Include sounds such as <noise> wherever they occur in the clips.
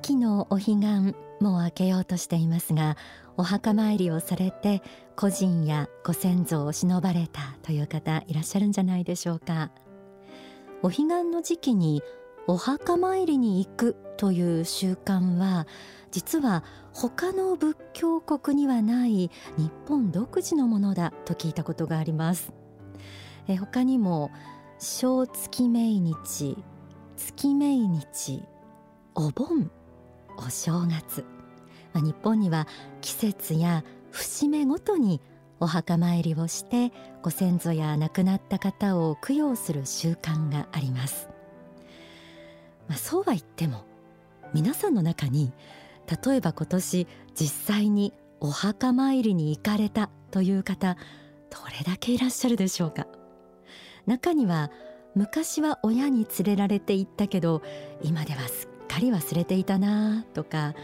秋のお彼岸もう明けようとしていますがお墓参りをされて故人やご先祖を忍ばれたという方いらっしゃるんじゃないでしょうか。お彼岸の時期にお墓参りに行くという習慣は実は他の仏教国にはない日本独自のものだと聞いたことがあります。え他にも小月命日月命日お盆お正月、まあ、日本には季節や節目ごとにお墓参りをしてご先祖や亡くなった方を供養する習慣があります、まあ、そうは言っても皆さんの中に例えば今年実際にお墓参りに行かれたという方どれだけいらっしゃるでしょうか。中には昔は親に連れられて行ったけど今ではすっかり忘れていたなとか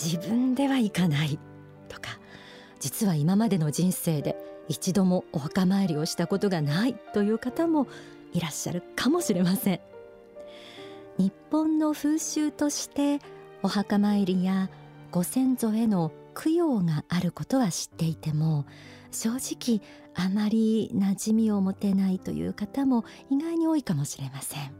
自分では行かないとか実は今までの人生で一度もお墓参りをしたことがないという方もいらっしゃるかもしれません。日本の風習としてお墓参りやご先祖への供養があることは知っていても正直あまり馴染みを持てないという方も意外に多いかもしれません。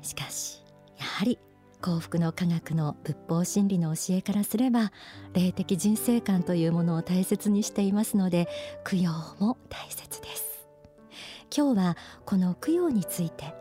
しかしやはり幸福の科学の仏法真理の教えからすれば霊的人生観というものを大切にしていますので供養も大切です。今日はこの供養について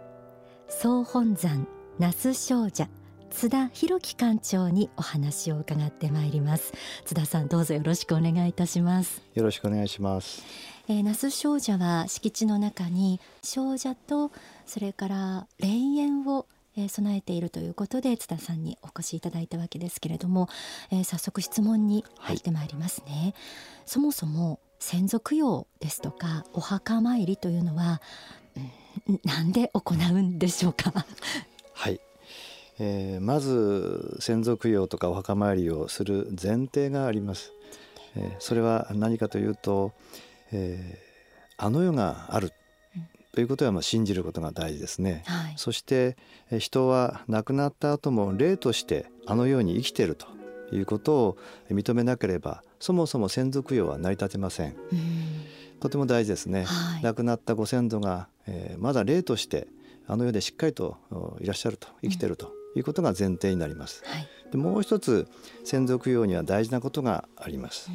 総本山那須少者津田博樹館長にお話を伺ってまいります。津田さんどうぞよろしくお願いいたします。よろしくお願いします。えー、那須少女は敷地の中に少女とそれから霊園をえー、備えているということで津田さんにお越しいただいたわけですけれども、えー、早速質問に入ってまいりますね、はい、そもそも先祖供養ですとかお墓参りというのは、うん、なんで行うんでしょうか？はい。えー、まず先祖供養とかお墓参りをする前提があります。えー、それは何かというと、えー、あの世があるということはまあ信じることが大事ですね、はい、そして人は亡くなった後も霊としてあのように生きているということを認めなければそもそも先祖供養は成り立てません。とても大事ですね、はい、亡くなったご先祖が、えー、まだ霊としてあの世でしっかりといらっしゃると生きているということが前提になります、はい、でもう一つ先祖供養には大事なことがあります、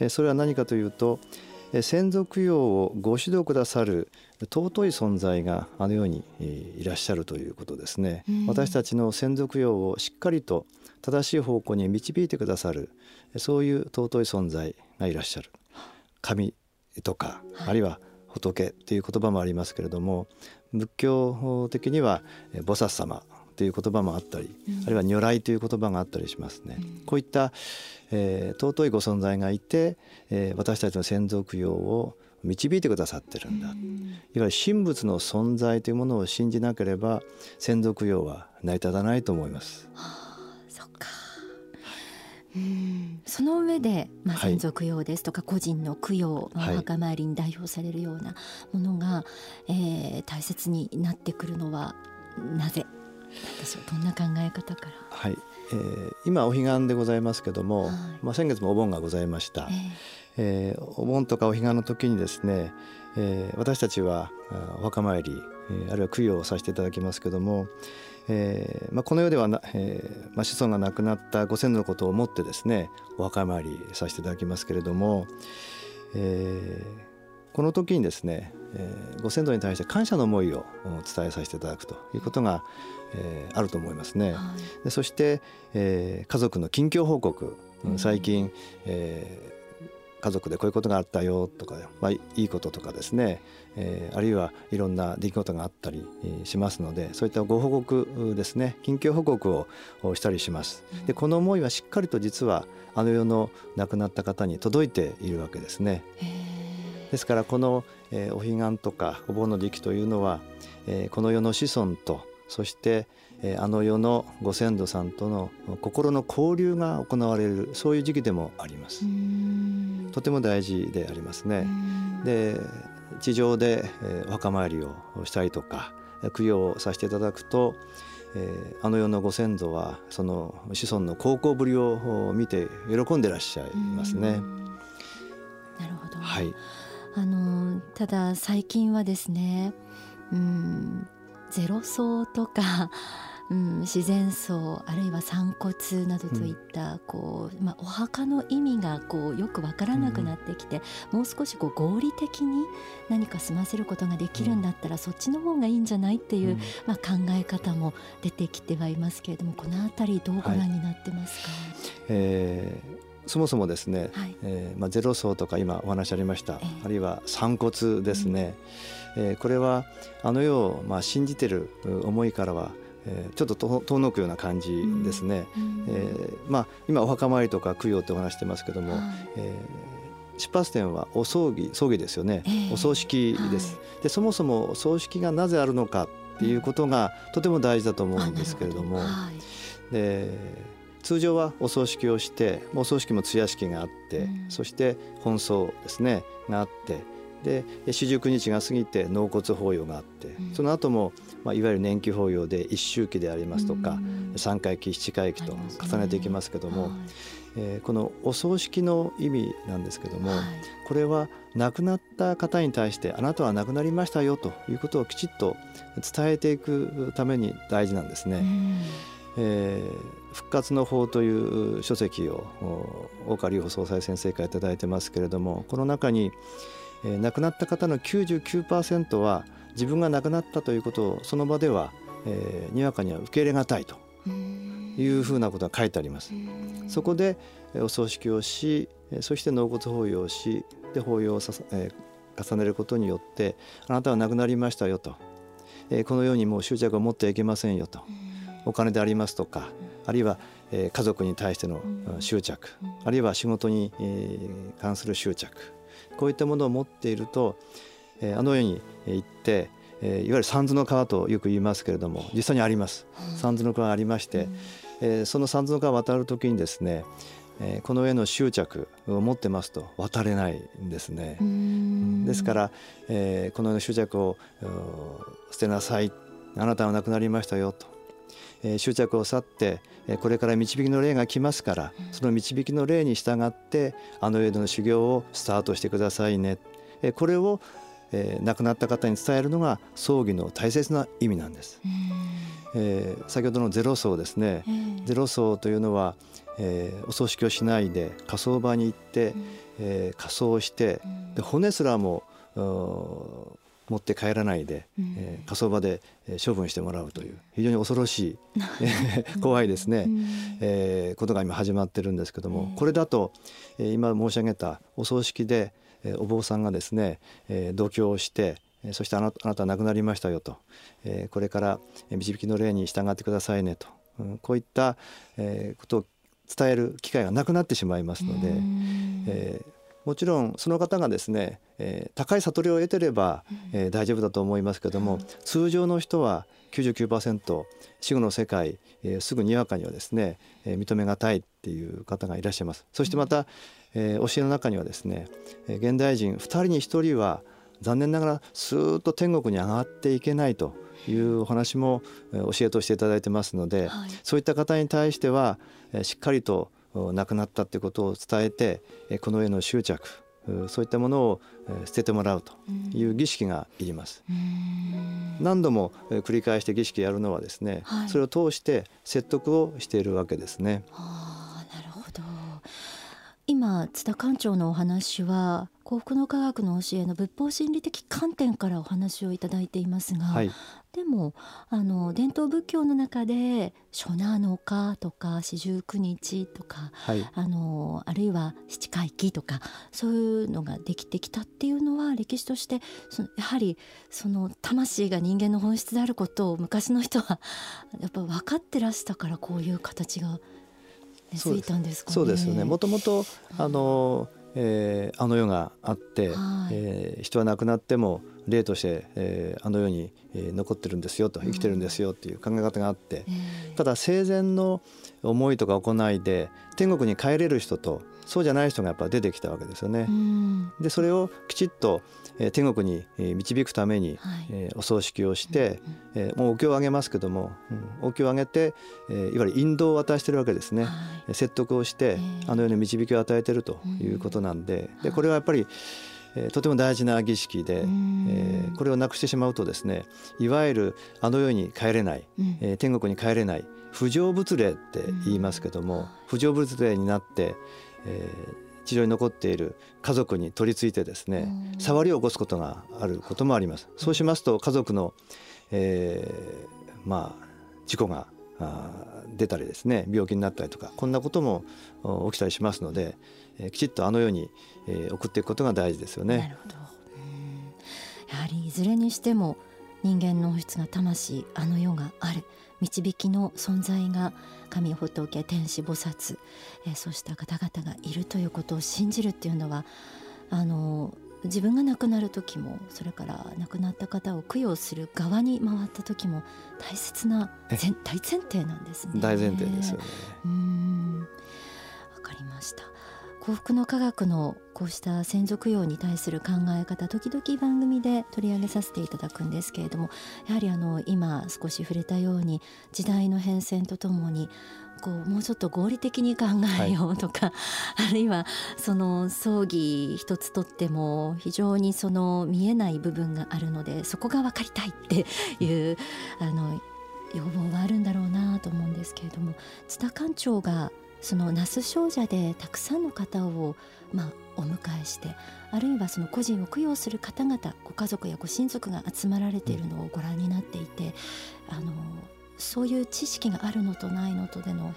うん、それは何かというと先祖供養をご指導くださる尊い存在があのようにいらっしゃるということですね、うん、私たちの先祖供養をしっかりと正しい方向に導いてくださるそういう尊い存在がいらっしゃる。神とか、はい、あるいは仏という言葉もありますけれども仏教的には菩薩様という言葉もあったり、うん、あるいは如来という言葉があったりしますね。うん、こういった、えー、尊いご存在がいて、えー、私たちの先祖供養を導いてくださってるんだ、うん、いわゆる神仏の存在というものを信じなければ先祖供養は成り立たないと思います。はあ、そっか。うん。その上で、まあ、先祖供養ですとか、個人の供養、お墓参りに代表されるようなものが、はい、えー、大切になってくるのはなぜ私はどんな考え方から。はい、えー、今お彼岸でございますけども、はい、まあ、先月もお盆がございました、えー、えー、お盆とかお彼岸の時にですね、えー、私たちはお墓参り、えー、あるいは供養をさせていただきますけども、えーまあ、この世ではな、えーまあ、子孫が亡くなったご先祖のことを思ってですねお墓参りさせていただきますけれども、えー、この時にですね、えー、ご先祖に対して感謝の思いを伝えさせていただくということが、えー、あると思いますね。はい、でそして、えー、家族の近況報告、うん、最近、えー、家族でこういうことがあったよとか、まあ、いいこととかですね、えー、あるいはいろんな出来事があったりしますのでそういったご報告ですね近況報告をしたりします。でこの思いはしっかりと実はあの世の亡くなった方に届いているわけですね。ですからこの、えー、お彼岸とかお盆の時期というのは、えー、この世の子孫とそして、えー、あの世のご先祖さんとの心の交流が行われるそういう時期でもあります。とても大事でありますね。で地上で、えー、お墓参りをしたりとか供養をさせていただくと、えー、あの世のご先祖はその子孫の孝行ぶりを見て喜んでらっしゃいますね。なるほど、はい、あのただ最近はですねうんゼロ層とか <laughs> うん、自然層あるいは散骨などといった、うん、こうまあ、お墓の意味がこうよく分からなくなってきて、うん、もう少しこう合理的に何か済ませることができるんだったら、うん、そっちの方がいいんじゃないっていう、まあ、考え方も出てきてはいますけれどもこの辺りどうご覧になってますか、はい、えーそもそもですね、はい、えー、まあ、ゼロ層とか今お話ありました、えー、あるいは散骨ですね、うん、えー、これはあの世をまあ信じてる思いからはえー、ちょっと遠のくような感じですね、うん、えー、まあ、今お墓参りとか供養ってお話してますけども、はい、えー、出発点はお葬儀葬儀ですよね、えー、お葬式です、はい、でそもそも葬式がなぜあるのかっていうことがとても大事だと思うんですけれども、はい、で通常はお葬式をしてお葬式も通夜式があって、うん、そして本葬ですねがあってで四十九日が過ぎて納骨法要があって、うん、その後もまあいわゆる年季法要で一周期でありますとか三回忌七回忌と重ねていきますけども、ねはい、えー、このお葬式の意味なんですけども、はい、これは亡くなった方に対してあなたは亡くなりましたよということをきちっと伝えていくために大事なんですね。えー、復活の法という書籍を大川隆法総裁先生から頂いてますけれどもこの中にえー、亡くなった方の99%は自分が亡くなったということをその場では、えー、にわかには受け入れがたいというふうなことが書いてあります。そこでお葬式をしそして納骨法要をしで法要をさ、えー、重ねることによってあなたは亡くなりましたよと、えー、このようにもう執着を持ってはいけませんよとお金でありますとかあるいは、えー、家族に対しての執着あるいは仕事に、えー、関する執着こういったものを持っていると、えー、あの世に行って、えー、いわゆる三途の川とよく言いますけれども実際にあります。三途の川ありまして、えー、その三途の川を渡る時にですねえー、この絵の執着を持ってますと渡れないんですね。ですから、えー、この絵の執着を捨てなさい。あなたは亡くなりましたよと、えー、執着を去ってこれから導きの霊が来ますからその導きの霊に従ってあの世での修行をスタートしてくださいね。これを亡くなった方に伝えるのが葬儀の大切な意味なんです。えー、先ほどのゼロ層ですね、ゼロ層というのは、えー、お葬式をしないで火葬場に行って、えー、火葬してで骨すらも持って帰らないで、うん、えー、火葬場で処分してもらうという非常に恐ろしい <laughs> 怖いですね、うん、えー、ことが今始まってるんですけども、これだと、えー、今申し上げたお葬式で、えー、お坊さんがですね、えー、度胸をしてそしてあなあなたは亡くなりましたよと、えー、これから導きの霊に従ってくださいねと、うん、こういった、えー、ことを伝える機会がなくなってしまいますので、えー、もちろんその方がですね、えー、高い悟りを得てれば、えー、大丈夫だと思いますけども、通常の人は99%死後の世界、えー、すぐにわかにはですね、えー、認めがたいっていう方がいらっしゃいます。そしてまた、えー、教えの中にはですね、えー、現代人2人に1人は残念ながらスーッと天国に上がっていけないというお話も教えとしていただいてますので、はい、そういった方に対してはしっかりと亡くなったということを伝えてこの絵の執着そういったものを捨ててもらうという儀式がいります。何度も繰り返して儀式やるのはですね、はい、それを通して説得をしているわけですね。はあ、今津田館長のお話は幸福の科学の教えの仏法心理的観点からお話をいただいていますが、はい、でもあの伝統仏教の中で「初七日」とか「四十九日」とか、はい、あのあるいは七回忌とかそういうのができてきたっていうのは歴史としてそのやはりその魂が人間の本質であることを昔の人はやっぱ分かってらしたからこういう形がついたんですかね。そうですよね。もともとあの、えー、あの世があって、はい、えー、人は亡くなっても霊として、えー、あの世に、えー、残ってるんですよと生きてるんですよっていう考え方があって、うん、ただ生前の思いとか行いで天国に帰れる人とそうじゃない人がやっぱ出てきたわけですよね。うん。でそれをきちっと、えー天国にえー導くために、はい。えーお葬式をして、えーもうお経をあげますけども、うんお経をあげて、えーいわゆる引導を渡してるわけですね。はい。説得をして、ええあのように導きを与えてるということなんで,、でこれはやっぱり、えーとても大事な儀式で、うん。えーこれをなくしてしまうとですねいわゆるあの世に帰れない、うん。えー天国に帰れない不成仏霊って言いますけども、不成仏霊になって、えー地上に残っている家族に取り付いてですねうん触りを起こすことがあることもあります。そうしますと家族の、えーまあ事故が出たりですね病気になったりとかこんなこともお起きたりしますので、えーきちっとあの世に、えー送っていくことが大事ですよね。なるほど、うんやはりいずれにしても人間の本質が魂あの世がある導きの存在が神仏天使菩薩、えーそうした方々がいるということを信じるっていうのはあの自分が亡くなる時もそれから亡くなった方を供養する側に回った時も大切なえ前大前提なんですね。大前提ですよね。うーんわかりました幸福の科学のこうした先祖供養に対する考え方時々番組で取り上げさせていただくんですけれどもやはりあの今少し触れたように時代の変遷とともにこうもうちょっと合理的に考えようとか、<laughs> あるいはその葬儀一つとっても非常にその見えない部分があるのでそこが分かりたいっていうあの要望はあるんだろうなと思うんですけれども津田館長がその那須少女でたくさんの方を、まあ、お迎えしてあるいはその個人を供養する方々ご家族やご親族が集まられているのをご覧になっていてあのそういう知識があるのとないのとでの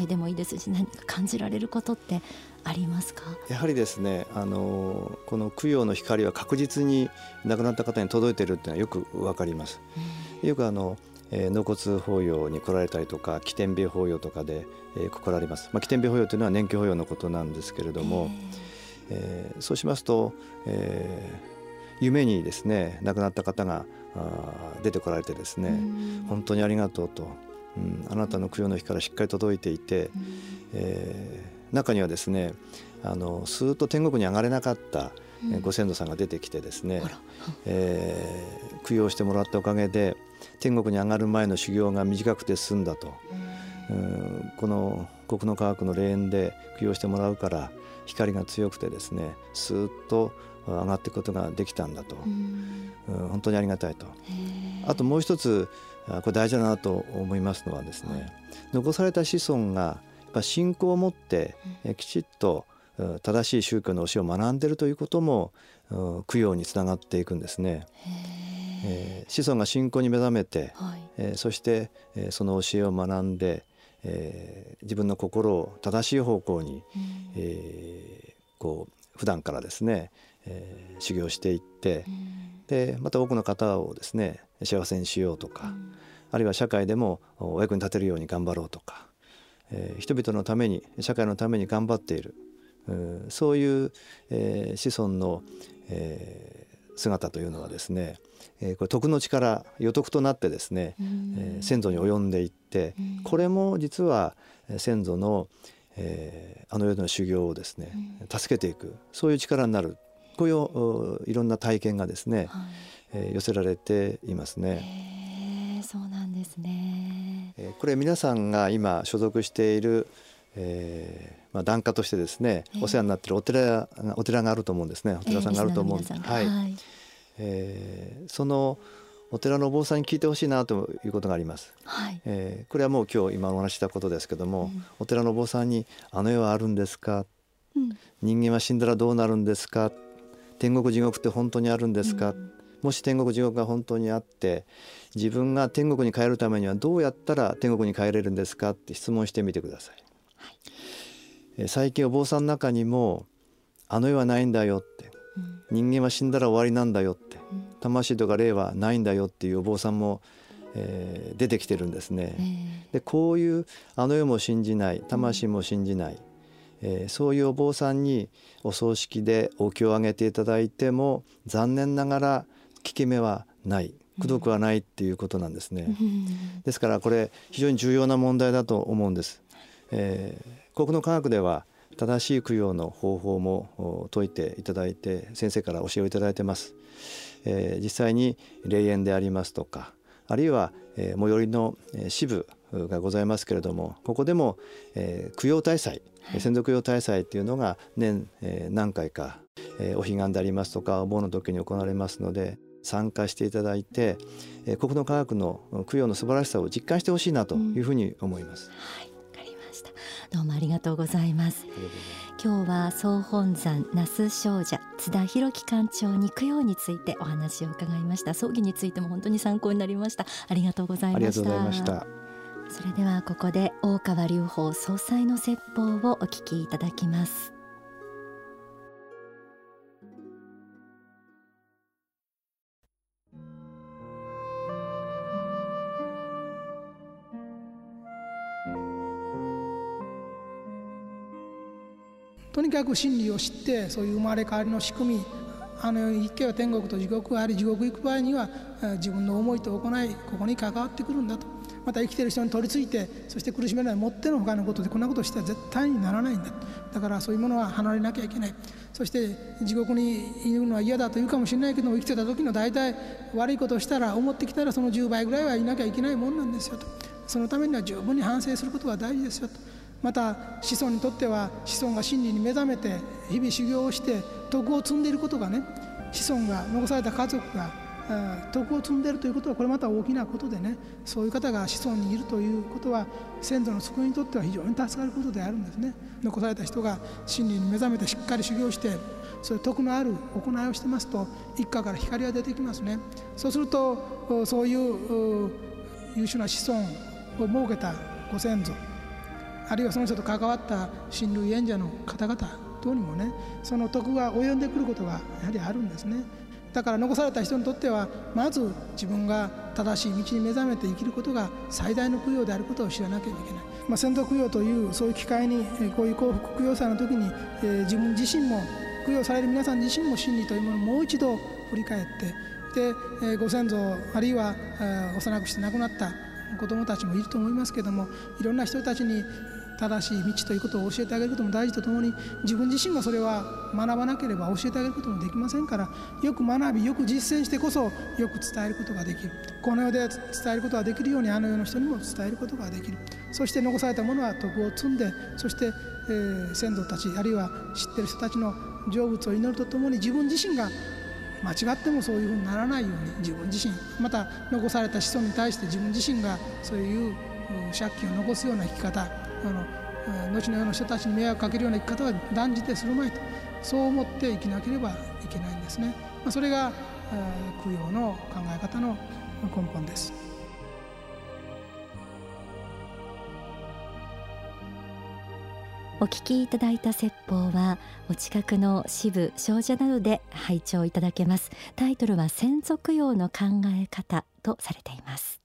違いでもいいですし何か感じられることってありますか？やはりですねあのこの供養の光は確実に亡くなった方に届いているっていうのはよくわかります。よくあの、えー納骨法要に来られたりとか起点日法要とかで、えー来られます。まあ、起点日法要というのは年季法要のことなんですけれども、えーそうしますと、えー夢にですね亡くなった方があー出てこられてですね、本当にありがとうと、うん、あなたの供養の光からしっかり届いていて、えー中にはですねあのスーッと天国に上がれなかった、えーご先祖さんが出てきてですね、えー供養してもらったおかげで天国に上がる前の修行が短くて済んだと、うんこの国の科学の霊園で供養してもらうから光が強くてですねスーッと上がっていくことができたんだと、うん。うん本当にありがたいと。あともう一つあこれ大事だなと思いますのはですね、はい。残された子孫がやっぱ信仰を持ってえきちっとうん正しい宗教の教えを学んでいるということもうん供養につながっていくんですね。えー。子孫が信仰に目覚めて、はい。えーそして、えーその教えを学んで、えー自分の心を正しい方向に、うん。えーこう普段からですね、えー修行していってうん。でまた多くの方をですね幸せにしようとか、うん。あるいは社会でもお役に立てるように頑張ろうとか、えー人々のために社会のために頑張っているうんそういう、えー子孫の、えー姿というのはですね、えーこれ徳の力予徳となってですね、うん。えー先祖に及んでいってうん。これも実はえー先祖の、えーあの世での修行をですね助けていくそういう力になるこういうおいろんな体験がですね、はい。えー寄せられていますね。そうなんですね。えーこれ皆さんが今所属している、えーまあ、檀家としてですね、ええお世話になっているお寺がお寺があると思うんですね。お寺さんがあると思うんで。す、えーリスナーの皆さんが。はいえーそのお寺のお坊さんに聞いてほしいなということがあります、はい。えーこれはもう今日今お話ししたことですけども、うんお寺のお坊さんに「あの世はあるんですか?」うん人間は死んだらどうなるんですか?」天国地獄って本当にあるんですか?うんもし天国地獄が本当にあって自分が天国に帰るためにはどうやったら天国に帰れるんですか？って質問してみてください、えー最近お坊さんの中にも「あの世はないんだよ」ってうん「人間は死んだら終わりなんだよ」ってうん「魂とか霊はないんだよ」っていうお坊さんも、えー出てきてるんですね。えでこういうあの世も信じない魂も信じない、えーそういうお坊さんにお葬式でお経をあげていただいても残念ながら効き目はない功徳はないっていうことなんですね。ですからこれ非常に重要な問題だと思うんです。えー国の科学では正しい供養の方法も説いていただいて先生から教えをいただいてます。えー、実際に霊園でありますとかあるいは、えー、最寄りの支部がございますけれどもここでも、えー、供養大祭、はい、先祖供養大祭っていうのが年、えー、何回か、えー、お彼岸でありますとかお盆の時に行われますので参加していただいて、えー、国の科学の供養の素晴らしさを実感してほしいなというふうに思います。うん、はい、した。どうもありがとうございます。今日は総本山那須少女津田弘樹館長に供養についてお話を伺いました。葬儀についても本当に参考になりました。ありがとうございました。それではここで大川隆法総裁の説法をお聞きいただきますとにかく真理を知ってそういう生まれ変わりの仕組みあの世に行けば天国と地獄があり地獄行く場合には自分の思いと行いここに関わってくるんだと。また生きてる人に取り付いてそして苦しめないもっての他のことでこんなことしては絶対にならないんだだからそういうものは離れなきゃいけない。そして地獄にいるのは嫌だというかもしれないけども生きてた時の大体悪いことをしたら思ってきたらその10倍ぐらいはいなきゃいけないもんなんですよと。そのためには十分に反省することが大事ですよと。また子孫にとっては子孫が真理に目覚めて日々修行をして徳を積んでいることがね子孫が残された家族が徳を積んでいるということはこれまた大きなことでねそういう方が子孫にいるということは先祖の救いにとっては非常に助かることであるんですね。残された人が真理に目覚めてしっかり修行してそういう徳のある行いをしてますと一家から光が出てきますね。そうするとそういう優秀な子孫を設けたご先祖あるいはその人と関わった親類縁者の方々等にもねその徳が及んでくることがやはりあるんですね。だから残された人にとってはまず自分が正しい道に目覚めて生きることが最大の供養であることを知らなければいけない、まあ、先祖供養というそういう機会にこういう幸福供養祭の時に、えー、自分自身も供養される皆さん自身も真理というものをもう一度振り返ってで、ご先祖あるいは幼くして亡くなった子どもたちもいると思いますけどもいろんな人たちに正しい道ということを教えてあげることも大事とともに自分自身がそれは学ばなければ教えてあげることもできませんからよく学びよく実践してこそよく伝えることができる。この世で伝えることができるようにあの世の人にも伝えることができる。そして残されたものは徳を積んでそして、えー、先祖たちあるいは知ってる人たちの成仏を祈るとともに自分自身が間違ってもそういうふうにならないように自分自身また残された子孫に対して自分自身がそういう借金を残すような生き方あの後の世の人たちに迷惑かけるような生き方は断じてするまいとそう思って生きなければいけないんですね。まあ、それが供養の考え方の根本です。お聞きいただいた説法はお近くの支部少女などで拝聴いただけますタイトルは先祖供養の考え方とされています